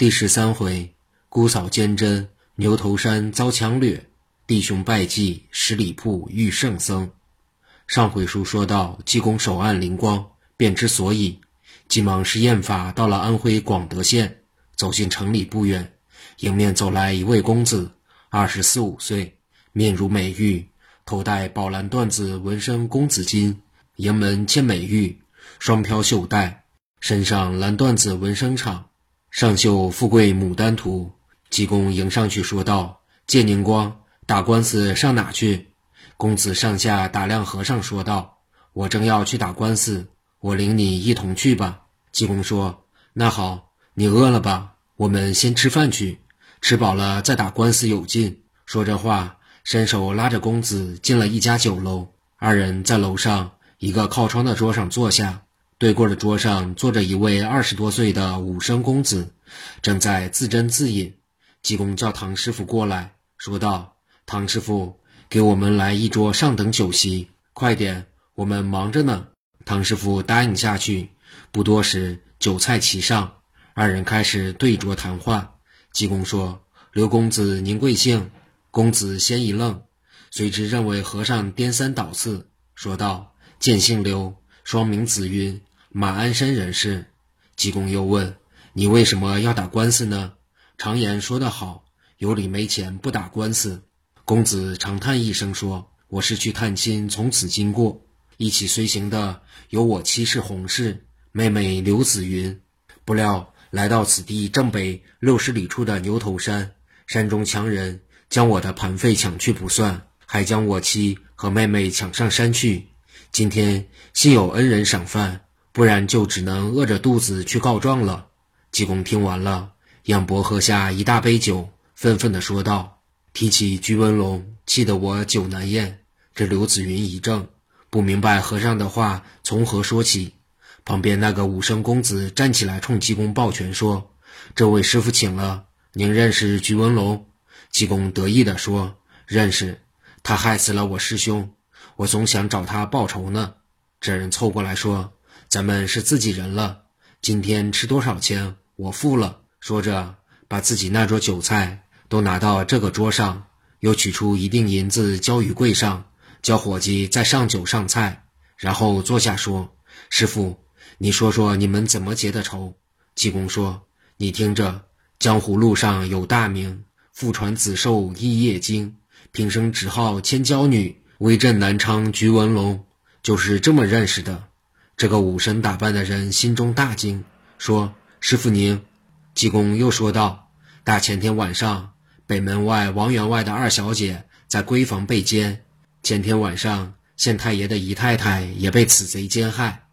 第十三回，姑嫂坚贞，牛头山遭强掠，弟兄拜祭十里铺遇圣僧。上回书说到，济公手按灵光，便知所以，急忙施验法到了安徽广德县，走进城里不远，迎面走来一位公子，二十四五岁，面如美玉，头戴宝蓝缎子纹身公子巾，迎门嵌美玉，双飘袖带，身上蓝缎子纹身氅。上绣“富贵牡丹图”，济公迎上去说道：“借宁光，打官司上哪去？”公子上下打量和尚，说道：“我正要去打官司，我领你一同去吧。”济公说：“那好，你饿了吧？我们先吃饭去，吃饱了再打官司有劲。”说着话，伸手拉着公子进了一家酒楼。二人在楼上一个靠窗的桌上坐下。对过的桌上坐着一位二十多岁的武生公子，正在自斟自饮。济公叫唐师傅过来，说道：“唐师傅，给我们来一桌上等酒席，快点，我们忙着呢。”唐师傅答应下去。不多时，酒菜齐上，二人开始对桌谈话。济公说：“刘公子，您贵姓？”公子先一愣，随之认为和尚颠三倒四，说道：“见姓刘，双名子云。”马鞍山人士，济公又问：“你为什么要打官司呢？”常言说得好：“有理没钱不打官司。”公子长叹一声说：“我是去探亲，从此经过，一起随行的有我妻是洪氏，妹妹刘子云。不料来到此地正北六十里处的牛头山，山中强人将我的盘费抢去不算，还将我妻和妹妹抢上山去。今天幸有恩人赏饭。”不然就只能饿着肚子去告状了。济公听完了，仰脖喝下一大杯酒，愤愤地说道：“提起鞠文龙，气得我酒难咽。”这刘子云一怔，不明白和尚的话从何说起。旁边那个武生公子站起来，冲济公抱拳说：“这位师傅请了，您认识鞠文龙？”济公得意地说：“认识，他害死了我师兄，我总想找他报仇呢。”这人凑过来说。咱们是自己人了，今天吃多少钱，我付了。说着，把自己那桌酒菜都拿到这个桌上，又取出一锭银子交于柜上，叫伙计再上酒上菜，然后坐下说：“师傅，你说说你们怎么结的仇？”济公说：“你听着，江湖路上有大名，父传子授一夜经，平生只好千娇女，威震南昌菊文龙，就是这么认识的。”这个武神打扮的人心中大惊，说：“师傅您。”济公又说道：“大前天晚上，北门外王员外的二小姐在闺房被奸；前天晚上，县太爷的姨太太也被此贼奸害。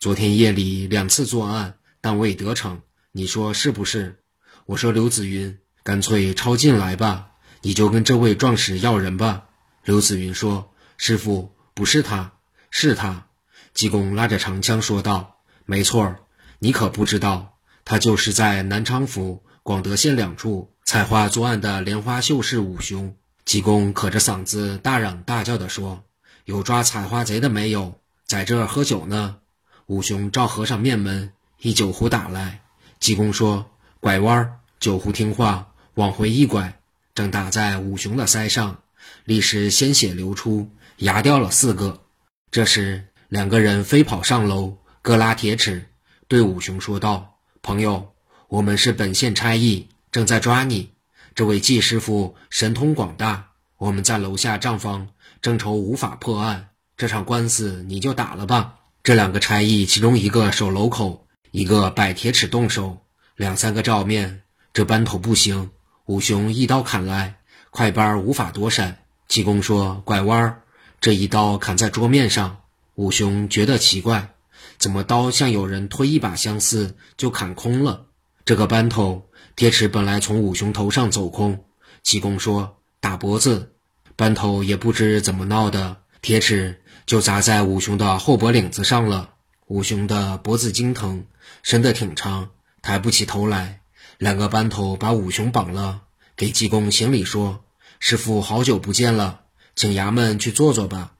昨天夜里两次作案，但未得逞。你说是不是？”我说：“刘子云，干脆抄近来吧，你就跟这位壮士要人吧。”刘子云说：“师傅，不是他，是他。”济公拉着长枪说道：“没错儿，你可不知道，他就是在南昌府、广德县两处采花作案的莲花秀士五雄。”济公可着嗓子大嚷大叫地说：“有抓采花贼的没有？在这儿喝酒呢。”五雄照和尚面门，一酒壶打来。济公说：“拐弯儿。”酒壶听话，往回一拐，正打在五雄的腮上，立时鲜血流出，牙掉了四个。这时。两个人飞跑上楼，各拉铁尺，对五雄说道：“朋友，我们是本县差役，正在抓你。这位季师傅神通广大，我们在楼下账房正愁无法破案，这场官司你就打了吧。”这两个差役，其中一个守楼口，一个摆铁尺动手。两三个照面，这班头不行。五雄一刀砍来，快班无法躲闪。济公说：“拐弯儿，这一刀砍在桌面上。”武雄觉得奇怪，怎么刀像有人推一把相似，就砍空了？这个班头铁尺本来从武雄头上走空，济公说打脖子，班头也不知怎么闹的，铁尺就砸在武雄的后脖领子上了。武雄的脖子筋疼，伸得挺长，抬不起头来。两个班头把武雄绑了，给济公行礼说：“师傅好久不见了，请衙门去坐坐吧。”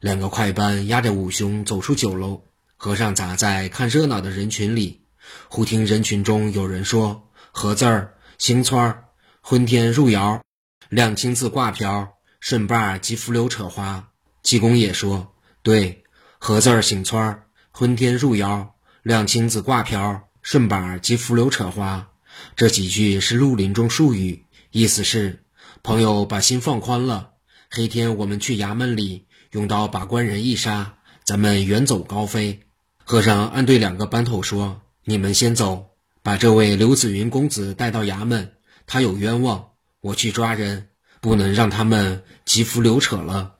两个快班押着五雄走出酒楼，和尚砸在看热闹的人群里。忽听人群中有人说：“合字儿、行村儿、昏天入窑、亮青字挂瓢、顺把及浮流扯花。济公也说：“对，合字儿、行村儿、昏天入窑、亮青字挂瓢、顺把及浮流扯花。”这几句是绿林中术语，意思是朋友把心放宽了。黑天我们去衙门里，用刀把官人一杀，咱们远走高飞。和尚暗对两个班头说：“你们先走，把这位刘子云公子带到衙门，他有冤枉，我去抓人，不能让他们急浮流扯了。”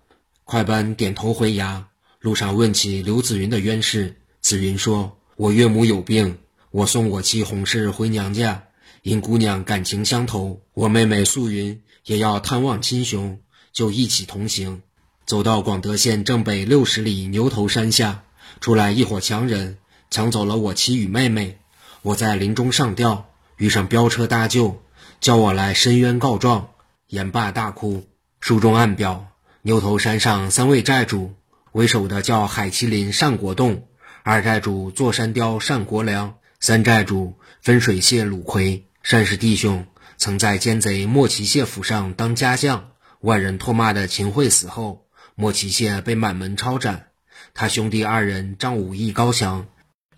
快班点头回衙，路上问起刘子云的冤事，子云说：“我岳母有病，我送我妻洪氏回娘家。”因姑娘感情相投，我妹妹素云也要探望亲兄，就一起同行。走到广德县正北六十里牛头山下，出来一伙强人，抢走了我妻与妹妹。我在林中上吊，遇上飙车搭救，叫我来申冤告状。言罢大哭。书中暗表：牛头山上三位寨主，为首的叫海麒麟单国栋，二寨主座山雕单国良，三寨主分水蟹鲁奎。单氏弟兄曾在奸贼莫奇谢府上当家将，万人唾骂的秦桧死后，莫奇谢被满门抄斩。他兄弟二人仗武艺高强，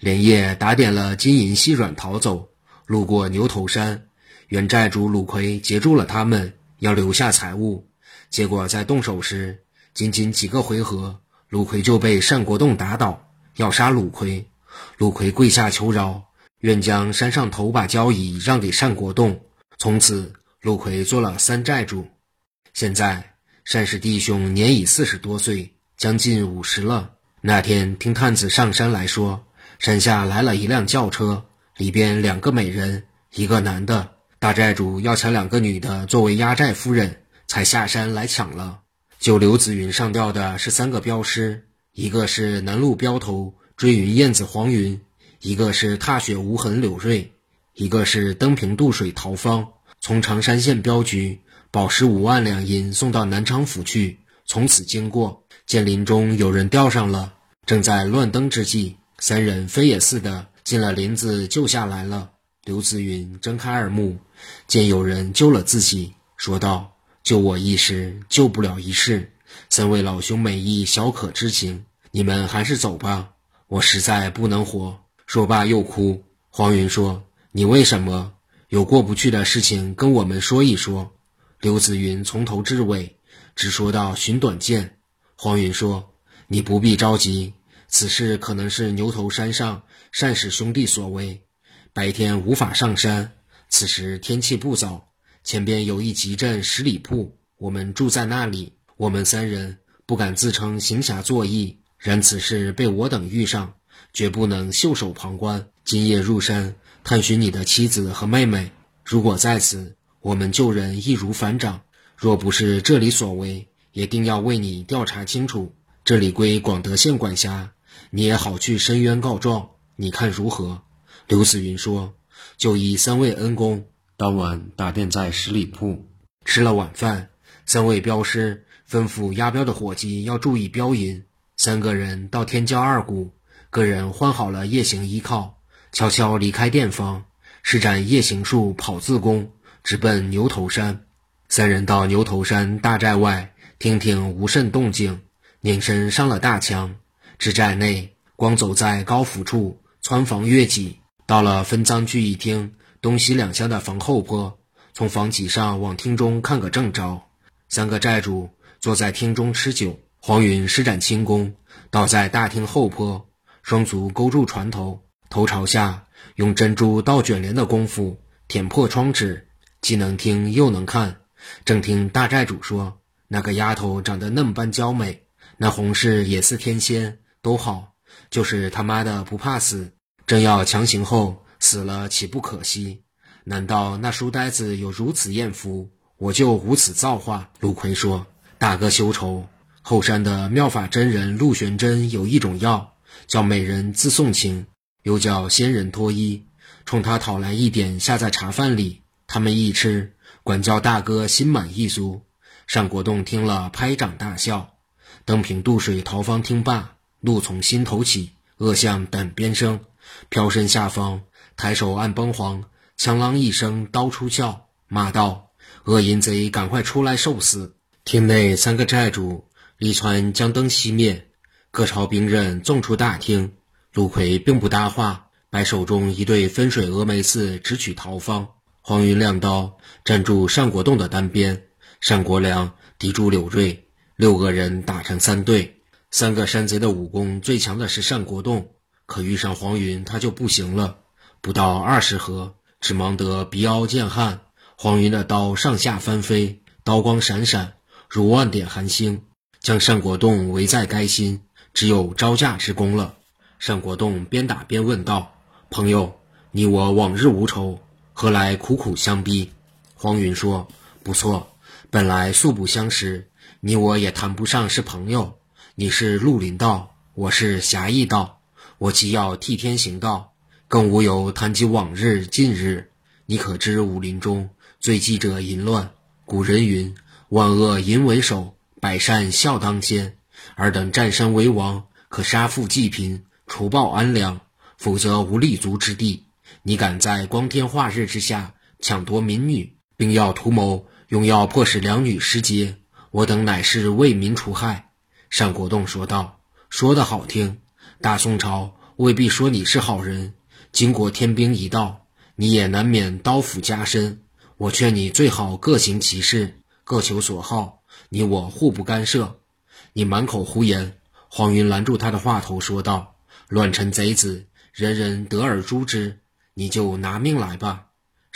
连夜打点了金银细软逃走。路过牛头山，原寨主鲁奎截住了他们，要留下财物。结果在动手时，仅仅几个回合，鲁奎就被单国栋打倒，要杀鲁奎。鲁奎跪下求饶。愿将山上头把交椅让给单国栋。从此，陆奎做了三寨主。现在，单氏弟兄年已四十多岁，将近五十了。那天听探子上山来说，山下来了一辆轿车，里边两个美人，一个男的。大寨主要抢两个女的作为压寨夫人，才下山来抢了。就刘子云上吊的是三个镖师，一个是南路镖头追云燕子黄云。一个是踏雪无痕柳瑞，一个是登平渡水陶芳。从常山县镖局宝石五万两银送到南昌府去。从此经过，见林中有人吊上了，正在乱登之际，三人飞也似的进了林子救下来了。刘子云睁开耳目，见有人救了自己，说道：“救我一时，救不了一世。三位老兄美意小可知情，你们还是走吧，我实在不能活。”说罢又哭。黄云说：“你为什么有过不去的事情，跟我们说一说。”刘子云从头至尾只说到寻短见。黄云说：“你不必着急，此事可能是牛头山上善使兄弟所为。白天无法上山，此时天气不早，前边有一集镇十里铺，我们住在那里。我们三人不敢自称行侠作义，然此事被我等遇上。”绝不能袖手旁观。今夜入山探寻你的妻子和妹妹，如果在此，我们救人易如反掌；若不是这里所为，也定要为你调查清楚。这里归广德县管辖，你也好去申冤告状。你看如何？刘子云说：“就依三位恩公，当晚打店在十里铺吃了晚饭。三位镖师吩咐押镖的伙计要注意镖银。三个人到天骄二谷。”个人换好了夜行衣靠，悄悄离开店方，施展夜行术跑自宫，直奔牛头山。三人到牛头山大寨外，听听无甚动静，拧身上了大墙。至寨内，光走在高府处，穿房越脊，到了分赃聚义厅东西两厢的房后坡，从房脊上往厅中看个正着。三个寨主坐在厅中吃酒，黄云施展轻功，倒在大厅后坡。双足勾住船头，头朝下，用珍珠倒卷帘的功夫舔破窗纸，既能听又能看。正听大寨主说：“那个丫头长得嫩般娇美，那红氏也似天仙，都好，就是他妈的不怕死。正要强行后死了，岂不可惜？难道那书呆子有如此艳福，我就无此造化？”陆奎说：“大哥休愁，后山的妙法真人陆玄真有一种药。”叫美人自送情，又叫仙人脱衣，冲他讨来一点，下在茶饭里。他们一吃，管教大哥心满意足。单国栋听了，拍掌大笑。登平渡水逃方听罢，怒从心头起，恶向胆边生。飘身下方，抬手按崩簧，枪啷一声，刀出鞘，骂道：“恶淫贼，赶快出来受死！”厅内三个寨主李川将灯熄灭，各朝兵刃纵出大厅。陆奎并不搭话，摆手中一对分水峨眉刺，直取陶方。黄云亮刀站住单国栋的单边，单国良抵住柳瑞，六个人打成三队。三个山贼的武功最强的是单国栋，可遇上黄云他就不行了。不到二十合，只忙得鼻凹见汗。黄云的刀上下翻飞，刀光闪闪，如万点寒星，将单国栋围在该心，只有招架之功了。单国栋边打边问道：“朋友，你我往日无仇，何来苦苦相逼？”黄云说：“不错，本来素不相识，你我也谈不上是朋友。你是绿林道，我是侠义道，我既要替天行道，更无有谈及往日近日。你可知武林中最忌者淫乱？古人云：万恶淫为首，百善孝当先。尔等占山为王，可杀富济贫。”除暴安良，否则无立足之地。你敢在光天化日之下抢夺民女，并要图谋用药迫使两女失节，我等乃是为民除害。单国栋说道：“说的好听，大宋朝未必说你是好人。经过天兵一道，你也难免刀斧加身。我劝你最好各行其事，各求所好，你我互不干涉。你满口胡言。”黄云拦住他的话头，说道。乱臣贼子，人人得而诛之。你就拿命来吧。”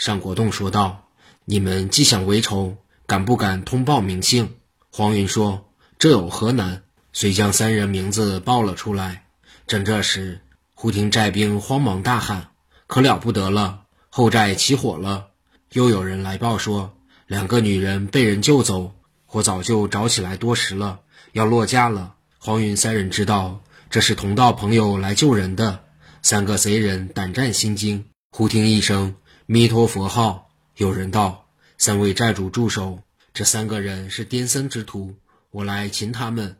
单国栋说道。“你们既想为仇，敢不敢通报名姓？”黄云说：“这有何难？”遂将三人名字报了出来。正这时，忽听寨兵慌忙大喊：“可了不得了！后寨起火了！”又有人来报说，两个女人被人救走，火早就着起来多时了，要落架了。黄云三人知道。这是同道朋友来救人的，三个贼人胆战心惊。忽听一声弥陀佛号，有人道：“三位寨主住手！这三个人是癫僧之徒，我来擒他们。”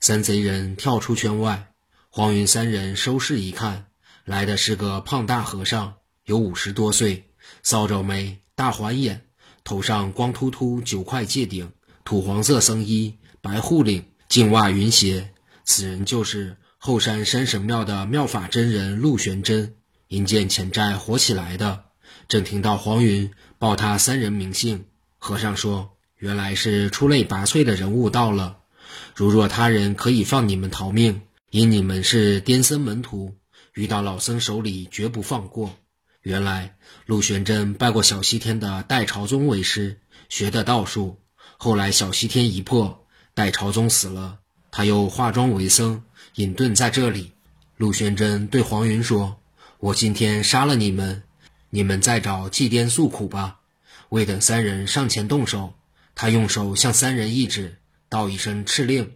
三贼人跳出圈外，黄云三人收视一看，来的是个胖大和尚，有五十多岁，扫帚眉，大环眼，头上光秃秃九块戒顶，土黄色僧衣，白护领，净袜云鞋。此人就是。后山山神庙的妙法真人陆玄真，因见前寨火起来的，正听到黄云报他三人名姓。和尚说：“原来是出类拔萃的人物到了。如若他人可以放你们逃命，因你们是癫僧门徒，遇到老僧手里绝不放过。”原来陆玄真拜过小西天的代朝宗为师，学的道术。后来小西天一破，代朝宗死了，他又化妆为僧。隐遁在这里，陆玄真对黄云说：“我今天杀了你们，你们再找祭奠诉苦吧。”未等三人上前动手，他用手向三人一指，道一声敕令。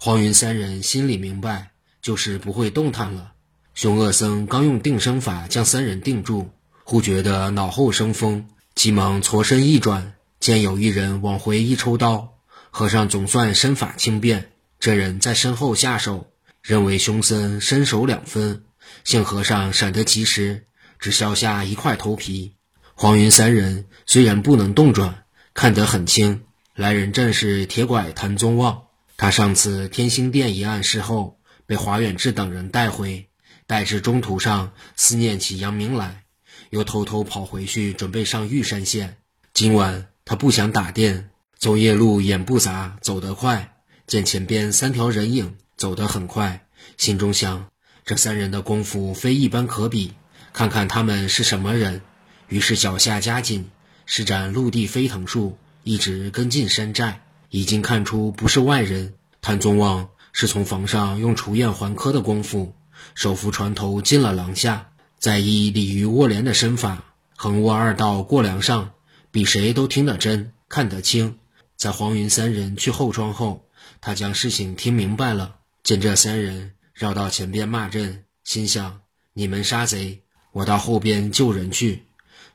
黄云三人心里明白，就是不会动弹了。凶恶僧刚用定身法将三人定住，忽觉得脑后生风，急忙错身一转，见有一人往回一抽刀，和尚总算身法轻便，这人在身后下手。认为凶僧身首两分，幸和尚闪得及时，只削下一块头皮。黄云三人虽然不能动转，看得很清。来人正是铁拐谭宗旺，他上次天星殿一案事后，被华远志等人带回，带至中途上思念起杨明来，又偷偷跑回去准备上玉山县。今晚他不想打电，走夜路眼不杂，走得快，见前边三条人影。走得很快，心中想：这三人的功夫非一般可比，看看他们是什么人。于是脚下加紧，施展陆地飞腾术，一直跟进山寨。已经看出不是外人，谭宗旺是从房上用除燕还科的功夫，手扶船头进了廊下，再以鲤鱼卧莲的身法，横卧二道过梁上，比谁都听得真，看得清。在黄云三人去后庄后，他将事情听明白了。见这三人绕到前边骂阵，心想：你们杀贼，我到后边救人去。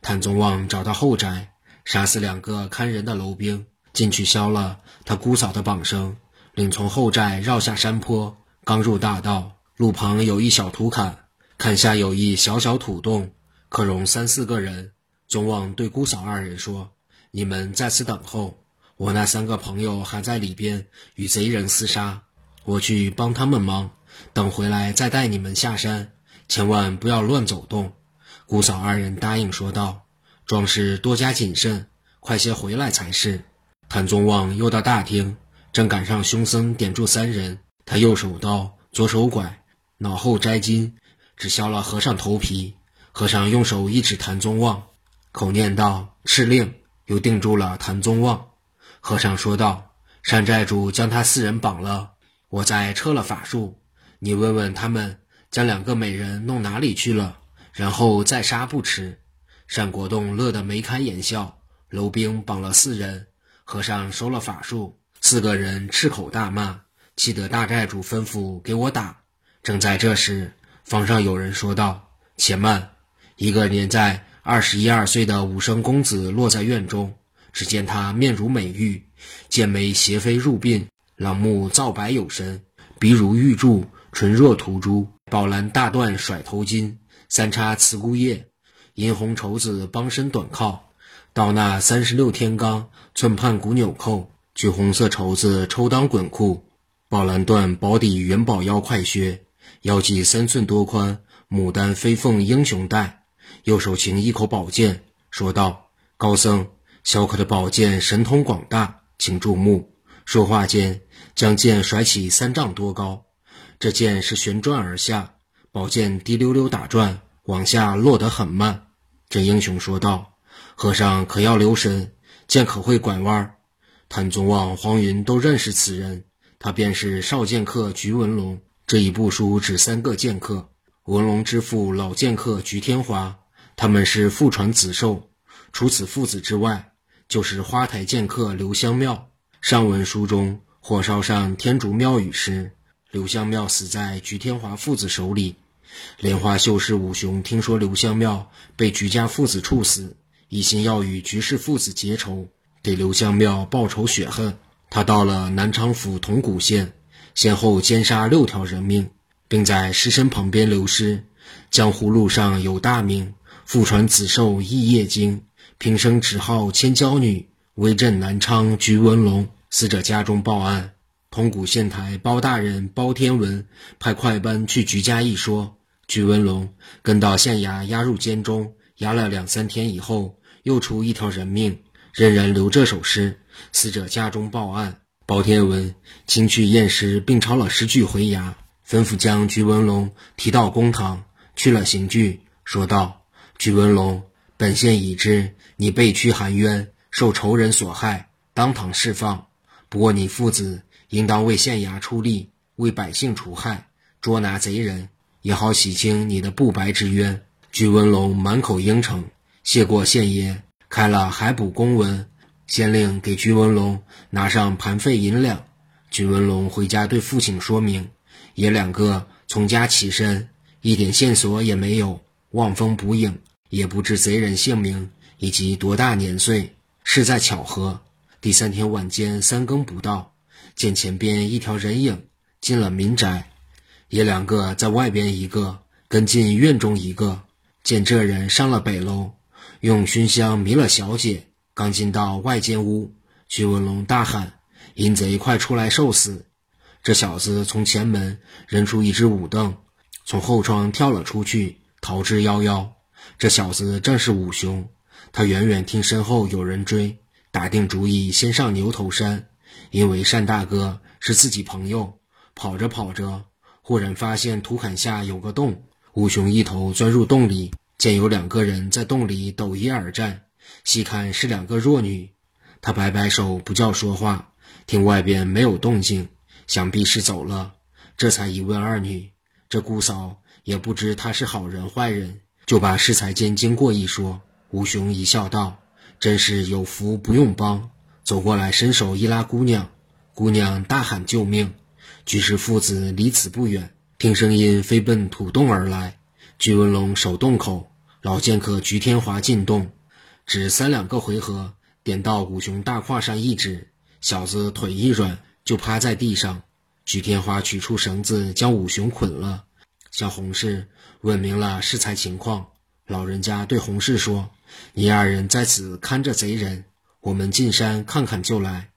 谭宗旺找到后宅，杀死两个看人的楼兵，进去削了他姑嫂的绑绳，另从后寨绕下山坡，刚入大道，路旁有一小土坎，坎下有一小小土洞，可容三四个人。宗望对姑嫂二人说：“你们在此等候，我那三个朋友还在里边与贼人厮杀，我去帮他们忙，等回来再带你们下山，千万不要乱走动。”姑嫂二人答应说道：“壮士多加谨慎，快些回来才是。”谭宗旺又到大厅，正赶上凶僧点住三人，他右手刀，左手拐，脑后摘金，只削了和尚头皮。和尚用手一指谭宗旺，口念道：“敕令。”又定住了谭宗旺。和尚说道：“山寨主将他四人绑了，我再撤了法术，你问问他们，将两个美人弄哪里去了？”然后再杀不迟。单国栋乐得眉开眼笑。楼兵绑了四人，和尚收了法术，四个人赤口大骂，气得大寨主吩咐给我打。正在这时，房上有人说道：“且慢！”一个年在二十一二岁的武生公子落在院中，只见他面如美玉，剑眉斜飞入鬓，朗目皂白有神，鼻如玉柱，唇若涂朱，宝蓝大缎甩头巾。三叉慈姑叶，银红绸子帮身短靠，倒那三十六天罡，寸畔古纽扣，橘红色绸子抽裆滚裤，宝蓝缎薄底元宝腰快靴，腰系三寸多宽牡丹飞凤英雄带，右手擎一口宝剑，说道：“高僧，小可的宝剑神通广大，请注目。”说话间，将剑甩起三丈多高，这剑是旋转而下。宝剑滴溜溜打转，往下落得很慢。这英雄说道：“和尚可要留神，剑可会拐弯。”谭宗旺、黄云都认识此人，他便是少剑客菊文龙。这一部书指三个剑客：文龙之父老剑客菊天华，他们是父传子授。除此父子之外，就是花台剑客刘香庙。上文书中，火烧上天竺庙宇时。刘香庙死在菊天华父子手里。莲花秀士武雄听说刘香庙被菊家父子处死，一心要与菊氏父子结仇，给刘香庙报仇雪恨。他到了南昌府铜鼓县，先后奸杀六条人命，并在尸身旁边留诗：“江湖路上有大名，父传子授一夜经，平生只好千娇女，威震南昌菊文龙。”死者家中报案。铜鼓县台包大人包天文派快班去菊家一说，菊文龙跟到县衙押入监中，押了两三天以后，又出一条人命，人人留这首诗。死者家中报案，包天文亲去验尸，并抄了诗句回衙，吩咐将菊文龙提到公堂，去了刑具，说道：“菊文龙，本县已知你被屈含冤，受仇人所害，当堂释放。不过你父子。”应当为县衙出力，为百姓除害，捉拿贼人，也好洗清你的不白之冤。鞠文龙满口应承，谢过县爷，开了海捕公文，县令给鞠文龙拿上盘费银两。鞠文龙回家对父亲说明，爷两个从家起身，一点线索也没有，望风捕影，也不知贼人姓名以及多大年岁，是在巧合。第三天晚间三更不到。见前边一条人影进了民宅，爷两个在外边一个跟进院中一个。见这人上了北楼，用熏香迷了小姐，刚进到外间屋，徐文龙大喊：“淫贼，快出来受死！”这小子从前门扔出一只武凳，从后窗跳了出去，逃之夭夭。这小子正是武雄，他远远听身后有人追，打定主意先上牛头山。因为单大哥是自己朋友，跑着跑着，忽然发现土坎下有个洞，武雄一头钻入洞里，见有两个人在洞里抖衣而战，细看是两个弱女。他摆摆手不叫说话，听外边没有动静，想必是走了，这才一问二女，这姑嫂也不知他是好人坏人，就把适才间经过一说。吴雄一笑道：“真是有福不用帮。”走过来，伸手一拉姑娘，姑娘大喊救命。居士父子离此不远，听声音飞奔土洞而来。居文龙守洞口，老剑客菊天华进洞，只三两个回合，点到武雄大胯上一指，小子腿一软就趴在地上。菊天华取出绳子将武雄捆了，向洪氏问明了适才情况。老人家对洪氏说：“你二人在此看着贼人，我们进山看看就来。”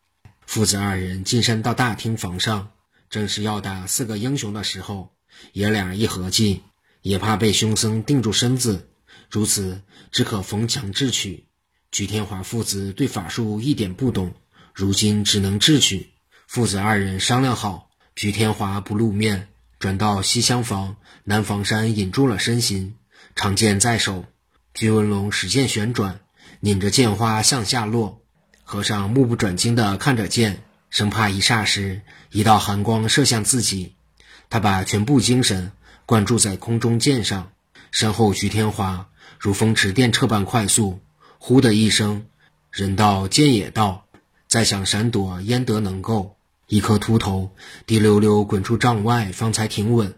父子二人进山到大厅房上，正是要打四个英雄的时候，爷俩一合计，也怕被凶僧定住身子，如此只可逢强智取。菊天华父子对法术一点不懂，如今只能智取。父子二人商量好，菊天华不露面，转到西厢房，南房山隐住了身形。长剑在手，居文龙使剑旋转，拧着剑花向下落。和尚目不转睛地看着剑，生怕一霎时一道寒光射向自己。他把全部精神灌注在空中剑上，身后菊天华如风驰电掣般快速，呼的一声，人到剑也到，再想闪躲焉得能够？一颗秃头滴溜溜滚出帐外，方才停稳。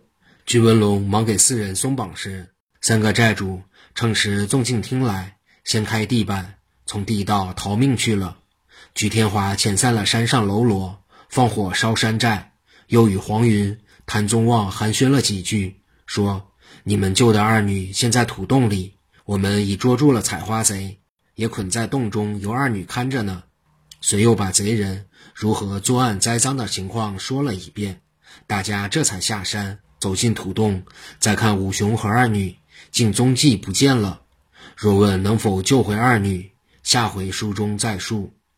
居文龙忙给四人松绑时。三个寨主乘时纵进厅来，掀开地板，从地道逃命去了。菊天华遣散了山上喽啰，放火烧山寨，又与黄云、谭宗旺寒暄了几句，说：“你们救的二女现在土洞里，我们已捉住了采花贼，也捆在洞中，由二女看着呢。”遂又把贼人如何作案栽赃的情况说了一遍，大家这才下山，走进土洞，再看五雄和二女。竟踪迹不见了。若问能否救回二女，下回书中再述。